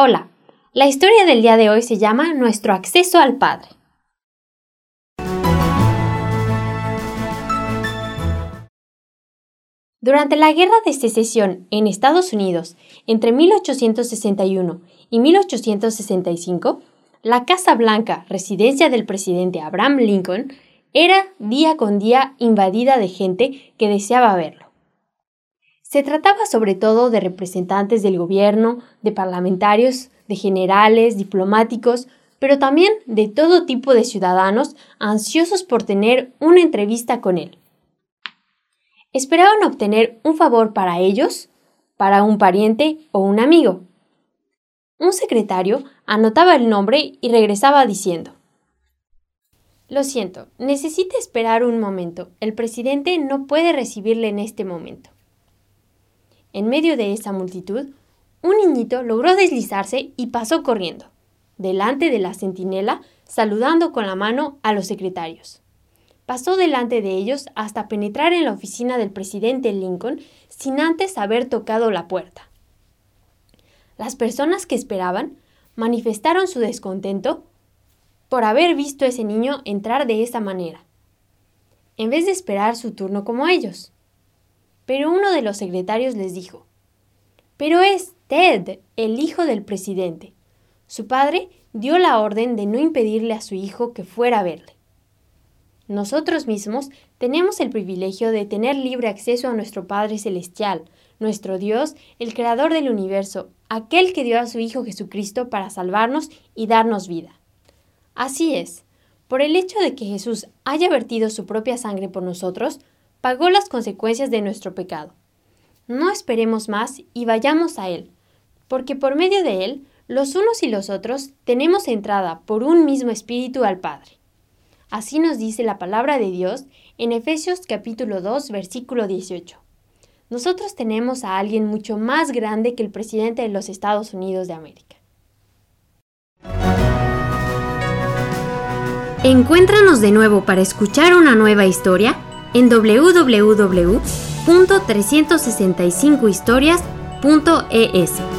Hola, la historia del día de hoy se llama Nuestro acceso al Padre. Durante la Guerra de Secesión en Estados Unidos entre 1861 y 1865, la Casa Blanca, residencia del presidente Abraham Lincoln, era día con día invadida de gente que deseaba verlo. Se trataba sobre todo de representantes del gobierno, de parlamentarios, de generales, diplomáticos, pero también de todo tipo de ciudadanos ansiosos por tener una entrevista con él. Esperaban obtener un favor para ellos, para un pariente o un amigo. Un secretario anotaba el nombre y regresaba diciendo Lo siento, necesita esperar un momento. El presidente no puede recibirle en este momento. En medio de esa multitud, un niñito logró deslizarse y pasó corriendo, delante de la centinela, saludando con la mano a los secretarios. Pasó delante de ellos hasta penetrar en la oficina del presidente Lincoln sin antes haber tocado la puerta. Las personas que esperaban manifestaron su descontento por haber visto a ese niño entrar de esa manera, en vez de esperar su turno como ellos. Pero uno de los secretarios les dijo, Pero es Ted, el hijo del presidente. Su padre dio la orden de no impedirle a su hijo que fuera a verle. Nosotros mismos tenemos el privilegio de tener libre acceso a nuestro Padre Celestial, nuestro Dios, el Creador del universo, aquel que dio a su Hijo Jesucristo para salvarnos y darnos vida. Así es, por el hecho de que Jesús haya vertido su propia sangre por nosotros, pagó las consecuencias de nuestro pecado. No esperemos más y vayamos a Él, porque por medio de Él, los unos y los otros tenemos entrada por un mismo espíritu al Padre. Así nos dice la palabra de Dios en Efesios capítulo 2 versículo 18. Nosotros tenemos a alguien mucho más grande que el presidente de los Estados Unidos de América. Encuéntranos de nuevo para escuchar una nueva historia en www.365historias.es.